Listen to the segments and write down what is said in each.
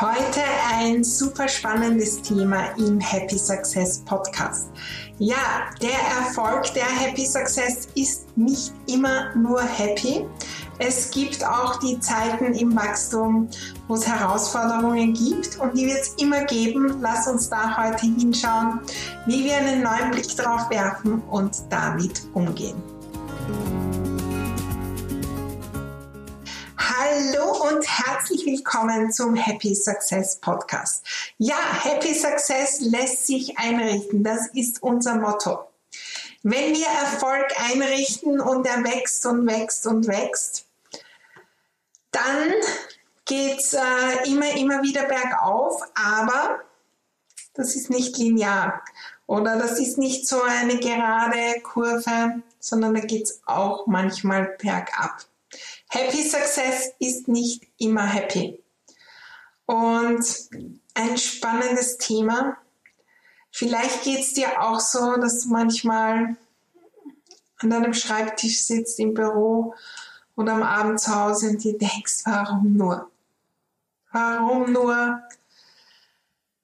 Heute ein super spannendes Thema im Happy Success Podcast. Ja, der Erfolg der Happy Success ist nicht immer nur happy. Es gibt auch die Zeiten im Wachstum, wo es Herausforderungen gibt und die wird es immer geben. Lass uns da heute hinschauen, wie wir einen neuen Blick drauf werfen und damit umgehen. Und herzlich willkommen zum Happy Success Podcast. Ja, Happy Success lässt sich einrichten. Das ist unser Motto. Wenn wir Erfolg einrichten und er wächst und wächst und wächst, dann geht's äh, immer, immer wieder bergauf, aber das ist nicht linear oder das ist nicht so eine gerade Kurve, sondern da geht's auch manchmal bergab. Happy Success ist nicht immer happy. Und ein spannendes Thema. Vielleicht geht es dir auch so, dass du manchmal an deinem Schreibtisch sitzt im Büro oder am Abend zu Hause und dir denkst, warum nur? Warum nur?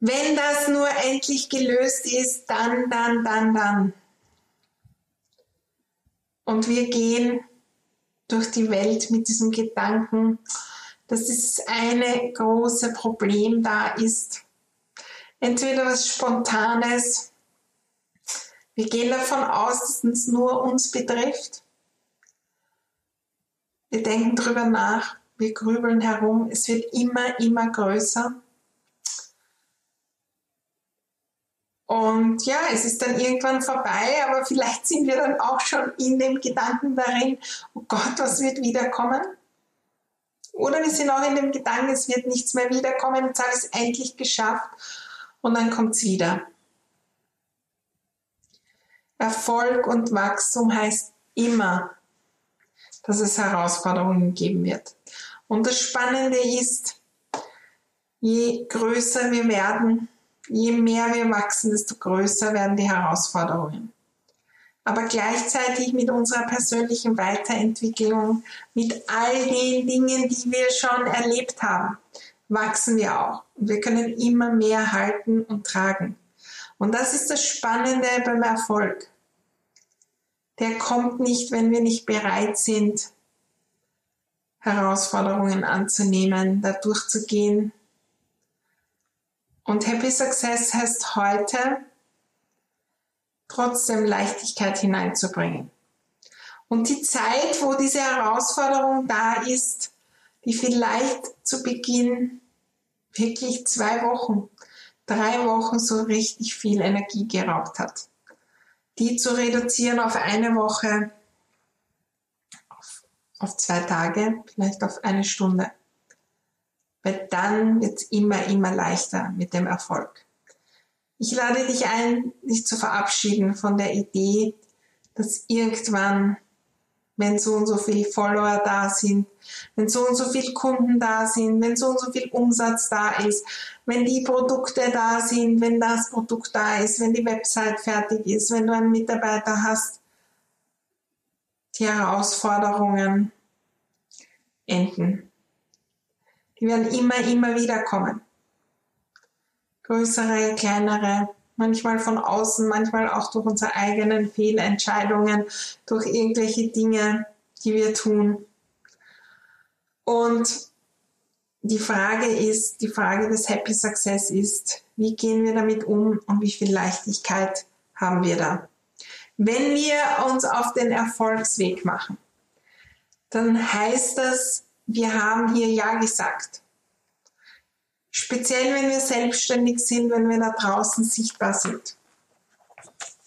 Wenn das nur endlich gelöst ist, dann, dann, dann, dann. Und wir gehen durch die Welt mit diesem Gedanken, dass dieses eine große Problem da ist. Entweder was Spontanes, wir gehen davon aus, dass es nur uns betrifft. Wir denken darüber nach, wir grübeln herum, es wird immer, immer größer. Und ja, es ist dann irgendwann vorbei, aber vielleicht sind wir dann auch schon in dem Gedanken darin, oh Gott, was wird wiederkommen? Oder wir sind auch in dem Gedanken, es wird nichts mehr wiederkommen, jetzt habe ich es endlich geschafft und dann kommt es wieder. Erfolg und Wachstum heißt immer, dass es Herausforderungen geben wird. Und das Spannende ist, je größer wir werden, je mehr wir wachsen, desto größer werden die Herausforderungen. Aber gleichzeitig mit unserer persönlichen Weiterentwicklung, mit all den Dingen, die wir schon erlebt haben, wachsen wir auch. Und wir können immer mehr halten und tragen. Und das ist das Spannende beim Erfolg. Der kommt nicht, wenn wir nicht bereit sind, Herausforderungen anzunehmen, da durchzugehen, und Happy Success heißt heute, trotzdem Leichtigkeit hineinzubringen. Und die Zeit, wo diese Herausforderung da ist, die vielleicht zu Beginn wirklich zwei Wochen, drei Wochen so richtig viel Energie geraubt hat, die zu reduzieren auf eine Woche, auf, zwei Tage, vielleicht auf eine Stunde weil dann wird es immer, immer leichter mit dem Erfolg. Ich lade dich ein, dich zu verabschieden von der Idee, dass irgendwann, wenn so und so viele Follower da sind, wenn so und so viele Kunden da sind, wenn so und so viel Umsatz da ist, wenn die Produkte da sind, wenn das Produkt da ist, wenn die Website fertig ist, wenn du einen Mitarbeiter hast, die Herausforderungen enden. Die werden immer, immer wieder kommen. Größere, kleinere, manchmal von außen, manchmal auch durch unsere eigenen Fehlentscheidungen, durch irgendwelche Dinge, die wir tun. Und die Frage ist, die Frage des Happy Success ist, wie gehen wir damit um und wie viel Leichtigkeit haben wir da? Wenn wir uns auf den Erfolgsweg machen, dann heißt das, wir haben hier Ja gesagt. Speziell, wenn wir selbstständig sind, wenn wir da draußen sichtbar sind.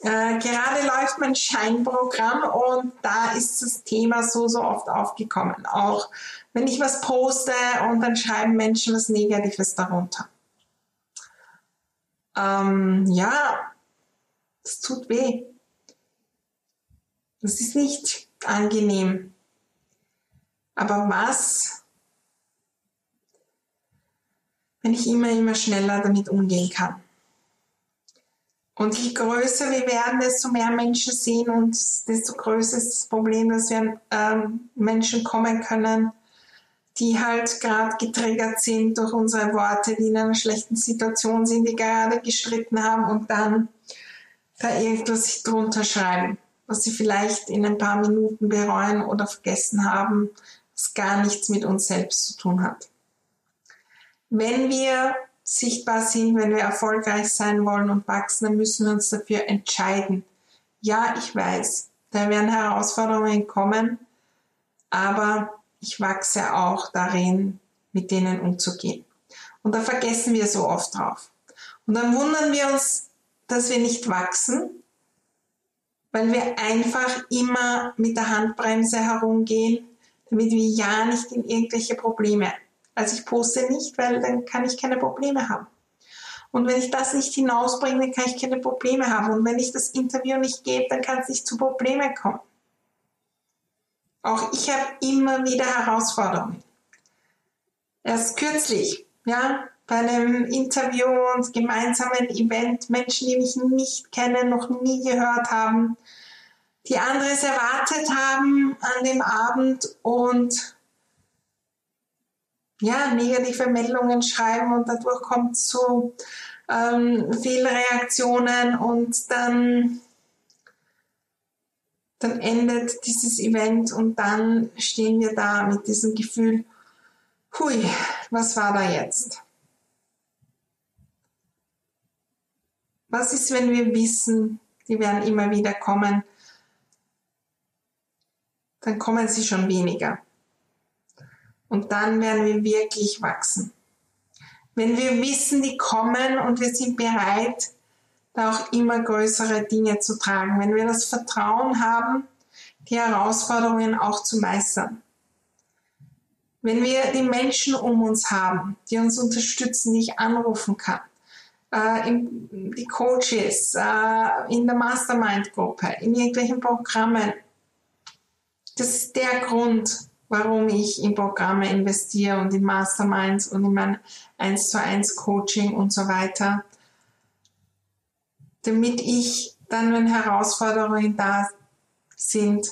Äh, gerade läuft mein Scheinprogramm und da ist das Thema so, so oft aufgekommen. Auch wenn ich was poste und dann schreiben Menschen was Negatives darunter. Ähm, ja, es tut weh. Das ist nicht angenehm. Aber was, wenn ich immer, immer schneller damit umgehen kann? Und je größer wir werden, desto mehr Menschen sehen und desto größer ist das Problem, dass wir ähm, Menschen kommen können, die halt gerade getriggert sind durch unsere Worte, die in einer schlechten Situation sind, die gerade gestritten haben und dann da irgendwas drunter schreiben, was sie vielleicht in ein paar Minuten bereuen oder vergessen haben, was gar nichts mit uns selbst zu tun hat. Wenn wir sichtbar sind, wenn wir erfolgreich sein wollen und wachsen, dann müssen wir uns dafür entscheiden. Ja, ich weiß, da werden Herausforderungen kommen, aber ich wachse auch darin, mit denen umzugehen. Und da vergessen wir so oft drauf. Und dann wundern wir uns, dass wir nicht wachsen, weil wir einfach immer mit der Handbremse herumgehen, damit wir ja nicht in irgendwelche Probleme also ich poste nicht, weil dann kann ich keine Probleme haben. Und wenn ich das nicht hinausbringe, dann kann ich keine Probleme haben. Und wenn ich das Interview nicht gebe, dann kann es nicht zu Problemen kommen. Auch ich habe immer wieder Herausforderungen. Erst kürzlich, ja, bei einem Interview und gemeinsamen Event, Menschen, die mich nicht kennen, noch nie gehört haben, die anderes erwartet haben an dem Abend und ja, negative Meldungen schreiben und dadurch kommt es zu ähm, Fehlreaktionen und dann, dann endet dieses Event und dann stehen wir da mit diesem Gefühl, hui, was war da jetzt? Was ist, wenn wir wissen, die werden immer wieder kommen? Dann kommen sie schon weniger. Und dann werden wir wirklich wachsen. Wenn wir wissen, die kommen und wir sind bereit, da auch immer größere Dinge zu tragen. Wenn wir das Vertrauen haben, die Herausforderungen auch zu meistern. Wenn wir die Menschen um uns haben, die uns unterstützen, die ich anrufen kann, äh, in, die Coaches, äh, in der Mastermind-Gruppe, in irgendwelchen Programmen, das ist der Grund, warum ich in Programme investiere und in Masterminds und in mein 1 zu 1 Coaching und so weiter, damit ich dann, wenn Herausforderungen da sind,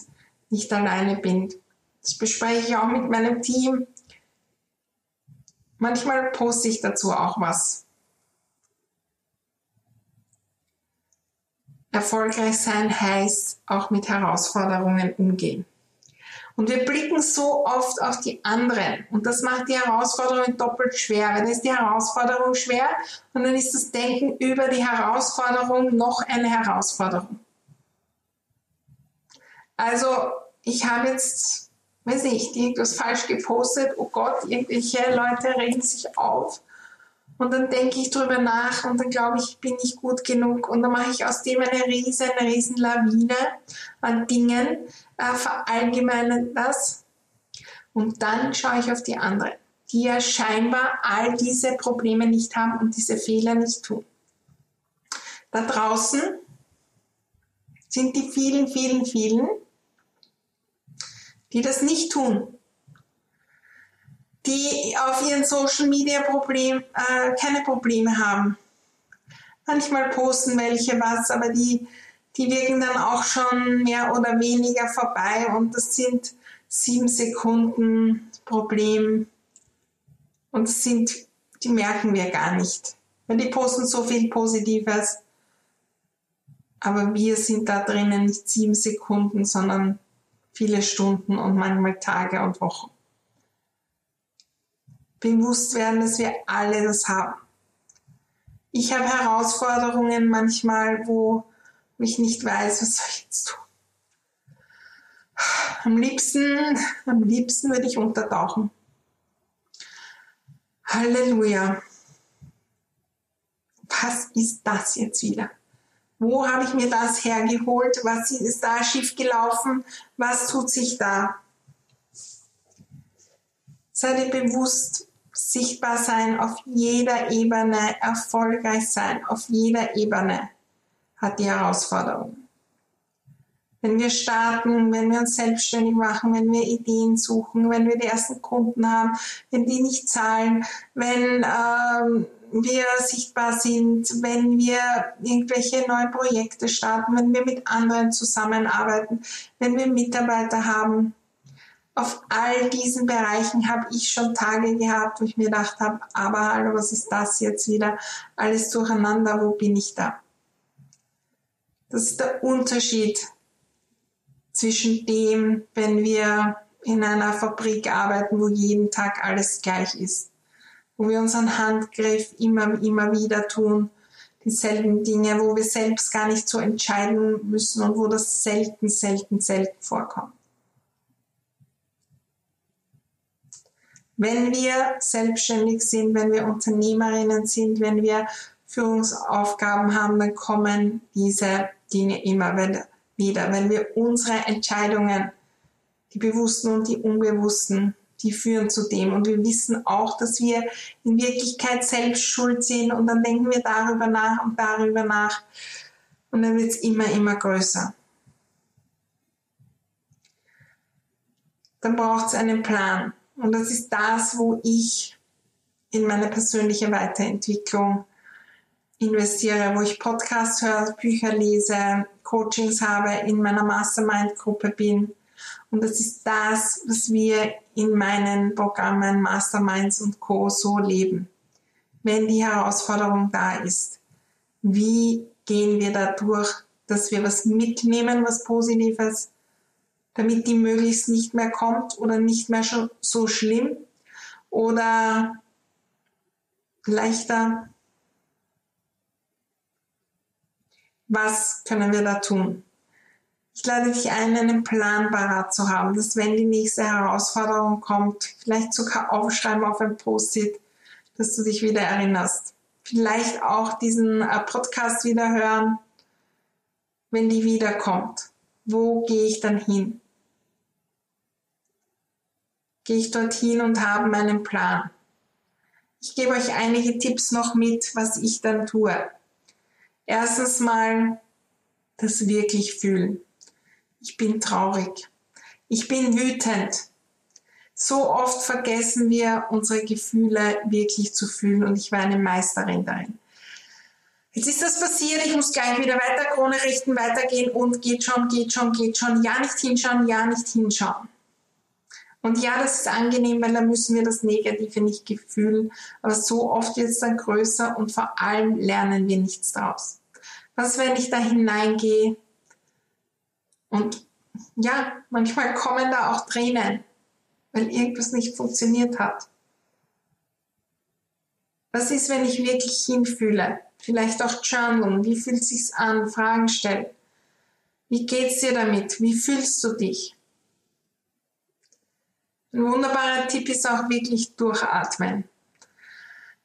nicht alleine bin. Das bespreche ich auch mit meinem Team. Manchmal poste ich dazu auch was. Erfolgreich sein heißt auch mit Herausforderungen umgehen. Und wir blicken so oft auf die anderen. Und das macht die Herausforderung doppelt schwer. Dann ist die Herausforderung schwer und dann ist das Denken über die Herausforderung noch eine Herausforderung. Also ich habe jetzt, weiß nicht, irgendwas falsch gepostet. Oh Gott, irgendwelche Leute regen sich auf. Und dann denke ich drüber nach und dann glaube ich, ich bin nicht gut genug. Und dann mache ich aus dem eine riesen, eine riesen Lawine an Dingen, äh, verallgemeine das. Und dann schaue ich auf die anderen, die ja scheinbar all diese Probleme nicht haben und diese Fehler nicht tun. Da draußen sind die vielen, vielen, vielen, die das nicht tun, die auf ihren Social Media Problem, äh, keine Probleme haben. Manchmal posten welche was, aber die die wirken dann auch schon mehr oder weniger vorbei und das sind sieben Sekunden Problem und das sind, die merken wir gar nicht. Weil die posten so viel Positives, aber wir sind da drinnen nicht sieben Sekunden, sondern viele Stunden und manchmal Tage und Wochen. Bewusst werden, dass wir alle das haben. Ich habe Herausforderungen manchmal, wo ich nicht weiß, was soll ich jetzt tun. Am liebsten, am liebsten würde ich untertauchen. Halleluja. Was ist das jetzt wieder? Wo habe ich mir das hergeholt? Was ist da schief gelaufen? Was tut sich da? Sei dir bewusst, sichtbar sein auf jeder Ebene, erfolgreich sein auf jeder Ebene hat die Herausforderung. Wenn wir starten, wenn wir uns selbstständig machen, wenn wir Ideen suchen, wenn wir die ersten Kunden haben, wenn die nicht zahlen, wenn ähm, wir sichtbar sind, wenn wir irgendwelche neue Projekte starten, wenn wir mit anderen zusammenarbeiten, wenn wir Mitarbeiter haben. Auf all diesen Bereichen habe ich schon Tage gehabt, wo ich mir gedacht habe, aber hallo, was ist das jetzt wieder? Alles durcheinander, wo bin ich da? Das ist der Unterschied zwischen dem, wenn wir in einer Fabrik arbeiten, wo jeden Tag alles gleich ist wo wir unseren Handgriff immer, immer wieder tun, dieselben Dinge, wo wir selbst gar nicht so entscheiden müssen und wo das selten, selten, selten vorkommt. Wenn wir selbstständig sind, wenn wir Unternehmerinnen sind, wenn wir Führungsaufgaben haben, dann kommen diese Dinge immer wieder. Wenn wir unsere Entscheidungen, die bewussten und die unbewussten, die führen zu dem. Und wir wissen auch, dass wir in Wirklichkeit selbst schuld sind und dann denken wir darüber nach und darüber nach und dann wird es immer, immer größer. Dann braucht es einen Plan. Und das ist das, wo ich in meine persönliche Weiterentwicklung investiere, wo ich Podcasts höre, Bücher lese, Coachings habe, in meiner Mastermind-Gruppe bin und das ist das, was wir in meinen Programmen Masterminds und Co. so leben. Wenn die Herausforderung da ist, wie gehen wir da durch, dass wir was mitnehmen, was Positives, damit die möglichst nicht mehr kommt oder nicht mehr so schlimm oder leichter. Was können wir da tun? Ich lade dich ein, einen Plan parat zu haben, dass wenn die nächste Herausforderung kommt, vielleicht sogar aufschreiben auf ein Post-it, dass du dich wieder erinnerst. Vielleicht auch diesen äh, Podcast wieder hören, wenn die wiederkommt. Wo gehe ich dann hin? Gehe ich dorthin und habe meinen Plan. Ich gebe euch einige Tipps noch mit, was ich dann tue. Erstens mal das wirklich fühlen. Ich bin traurig. Ich bin wütend. So oft vergessen wir unsere Gefühle wirklich zu fühlen und ich war eine Meisterin darin. Jetzt ist das passiert, ich muss gleich wieder weiter Krone richten, weitergehen und geht schon, geht schon, geht schon, ja nicht hinschauen, ja nicht hinschauen. Und ja, das ist angenehm, weil dann müssen wir das Negative nicht gefühlen, aber so oft wird es dann größer und vor allem lernen wir nichts draus. Was, wenn ich da hineingehe und ja, manchmal kommen da auch Tränen, weil irgendwas nicht funktioniert hat. Was ist, wenn ich wirklich hinfühle? Vielleicht auch journalen. Wie fühlt sich's an? Fragen stellen. Wie geht's dir damit? Wie fühlst du dich? Ein wunderbarer Tipp ist auch wirklich durchatmen.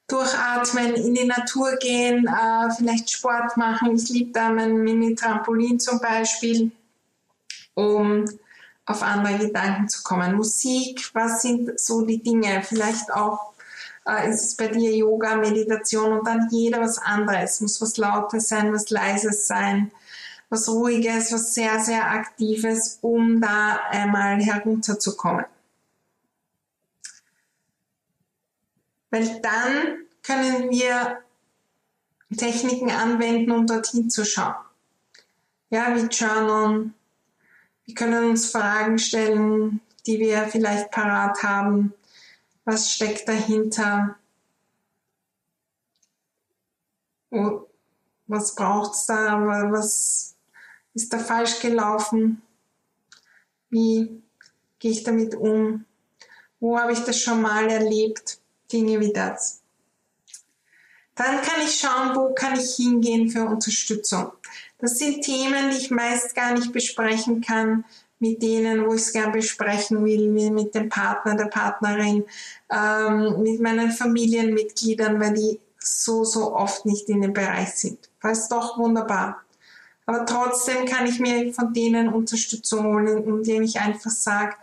Durchatmen, in die Natur gehen, äh, vielleicht Sport machen. Ich liebe da mein Mini-Trampolin zum Beispiel um auf andere Gedanken zu kommen. Musik, was sind so die Dinge? Vielleicht auch äh, ist es bei dir Yoga, Meditation und dann jeder was anderes. Muss was Lautes sein, was Leises sein, was Ruhiges, was sehr, sehr Aktives, um da einmal herunterzukommen. Weil dann können wir Techniken anwenden, um dorthin zu schauen. Ja, wie Journal, wir können uns Fragen stellen, die wir vielleicht parat haben. Was steckt dahinter? Was braucht es da? Was ist da falsch gelaufen? Wie gehe ich damit um? Wo habe ich das schon mal erlebt? Dinge wie das. Dann kann ich schauen, wo kann ich hingehen für Unterstützung. Das sind Themen, die ich meist gar nicht besprechen kann, mit denen, wo ich es gern besprechen will, wie mit dem Partner, der Partnerin, ähm, mit meinen Familienmitgliedern, weil die so, so oft nicht in dem Bereich sind. Das ist doch wunderbar. Aber trotzdem kann ich mir von denen Unterstützung holen, indem ich einfach sage,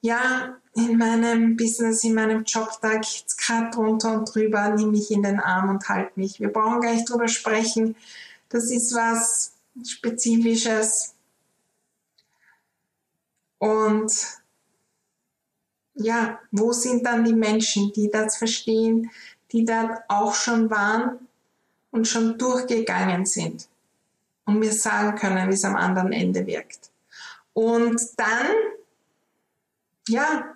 ja, in meinem Business, in meinem Job, da geht's gerade drunter und drüber, nimm mich in den Arm und halt mich. Wir brauchen gar nicht drüber sprechen. Das ist was Spezifisches. Und ja, wo sind dann die Menschen, die das verstehen, die da auch schon waren und schon durchgegangen sind und mir sagen können, wie es am anderen Ende wirkt. Und dann, ja,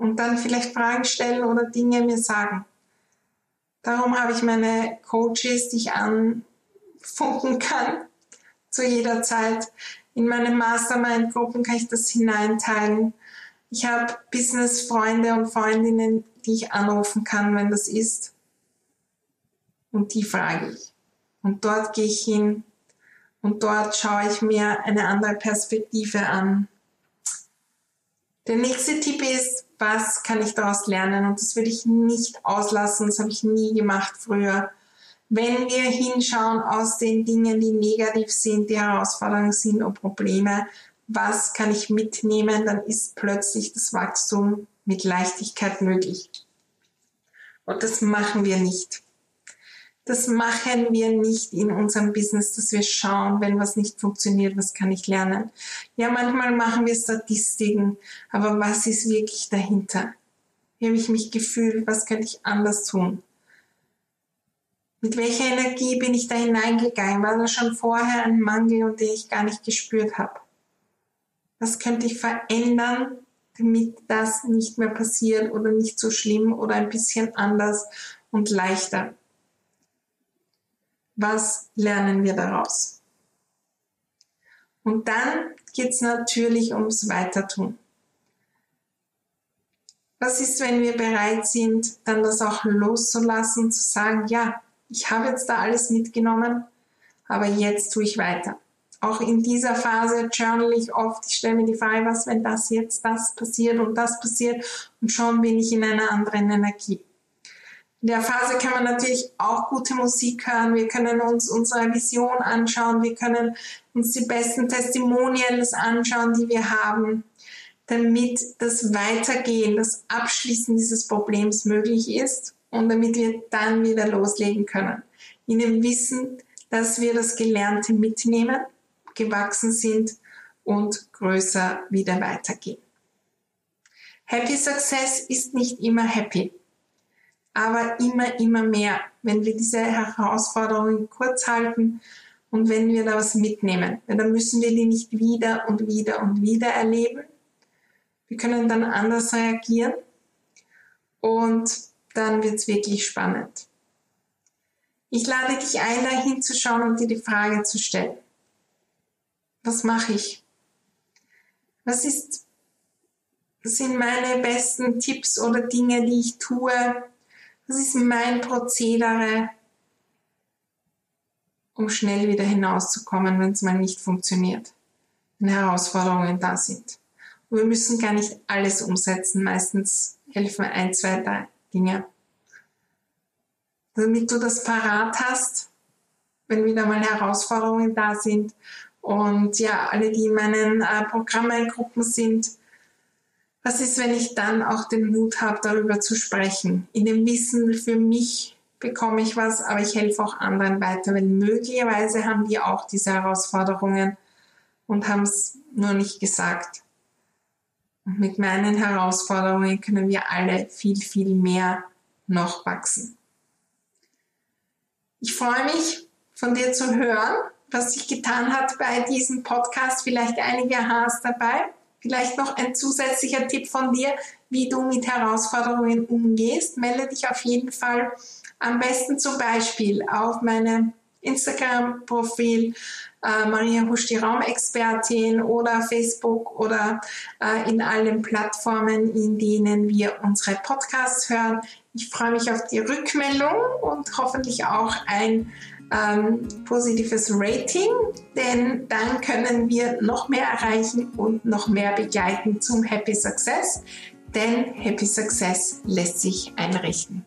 und dann vielleicht Fragen stellen oder Dinge mir sagen. Darum habe ich meine Coaches, die ich anfunken kann, zu jeder Zeit. In meine Mastermind-Gruppen kann ich das hineinteilen. Ich habe Business-Freunde und Freundinnen, die ich anrufen kann, wenn das ist. Und die frage ich. Und dort gehe ich hin und dort schaue ich mir eine andere Perspektive an. Der nächste Tipp ist, was kann ich daraus lernen? Und das würde ich nicht auslassen, das habe ich nie gemacht früher. Wenn wir hinschauen aus den Dingen, die negativ sind, die Herausforderungen sind und Probleme, was kann ich mitnehmen, dann ist plötzlich das Wachstum mit Leichtigkeit möglich. Und das machen wir nicht. Das machen wir nicht in unserem Business, dass wir schauen, wenn was nicht funktioniert, was kann ich lernen. Ja, manchmal machen wir Statistiken, aber was ist wirklich dahinter? Wie habe ich mich gefühlt? Was könnte ich anders tun? Mit welcher Energie bin ich da hineingegangen? War da schon vorher ein Mangel den ich gar nicht gespürt habe? Was könnte ich verändern, damit das nicht mehr passiert oder nicht so schlimm oder ein bisschen anders und leichter? Was lernen wir daraus? Und dann geht es natürlich ums Weitertun. Was ist, wenn wir bereit sind, dann das auch loszulassen, zu sagen, ja, ich habe jetzt da alles mitgenommen, aber jetzt tue ich weiter. Auch in dieser Phase journal ich oft, ich stelle mir die Frage, was, wenn das jetzt das passiert und das passiert und schon bin ich in einer anderen Energie. In der Phase kann man natürlich auch gute Musik hören. Wir können uns unsere Vision anschauen. Wir können uns die besten Testimonials anschauen, die wir haben, damit das Weitergehen, das Abschließen dieses Problems möglich ist und damit wir dann wieder loslegen können. In dem Wissen, dass wir das Gelernte mitnehmen, gewachsen sind und größer wieder weitergehen. Happy Success ist nicht immer happy aber immer, immer mehr, wenn wir diese Herausforderungen kurz halten und wenn wir da was mitnehmen. Weil dann müssen wir die nicht wieder und wieder und wieder erleben. Wir können dann anders reagieren und dann wird es wirklich spannend. Ich lade dich ein, da hinzuschauen und dir die Frage zu stellen. Was mache ich? Was ist, was sind meine besten Tipps oder Dinge, die ich tue, das ist mein Prozedere, um schnell wieder hinauszukommen, wenn es mal nicht funktioniert, wenn Herausforderungen da sind. Und wir müssen gar nicht alles umsetzen, meistens helfen ein, zwei, drei Dinge. Damit du das parat hast, wenn wieder mal Herausforderungen da sind. Und ja, alle, die in meinen äh, Programmen, Gruppen sind, was ist, wenn ich dann auch den Mut habe, darüber zu sprechen? In dem Wissen, für mich bekomme ich was, aber ich helfe auch anderen weiter, weil möglicherweise haben die auch diese Herausforderungen und haben es nur nicht gesagt. Und mit meinen Herausforderungen können wir alle viel, viel mehr noch wachsen. Ich freue mich, von dir zu hören, was sich getan hat bei diesem Podcast. Vielleicht einige Haars dabei. Vielleicht noch ein zusätzlicher Tipp von dir, wie du mit Herausforderungen umgehst. Melde dich auf jeden Fall am besten zum Beispiel auf meinem Instagram-Profil äh, Maria Husch, die Raumexpertin oder Facebook oder äh, in allen Plattformen, in denen wir unsere Podcasts hören. Ich freue mich auf die Rückmeldung und hoffentlich auch ein ähm, positives Rating, denn dann können wir noch mehr erreichen und noch mehr begleiten zum Happy Success, denn Happy Success lässt sich einrichten.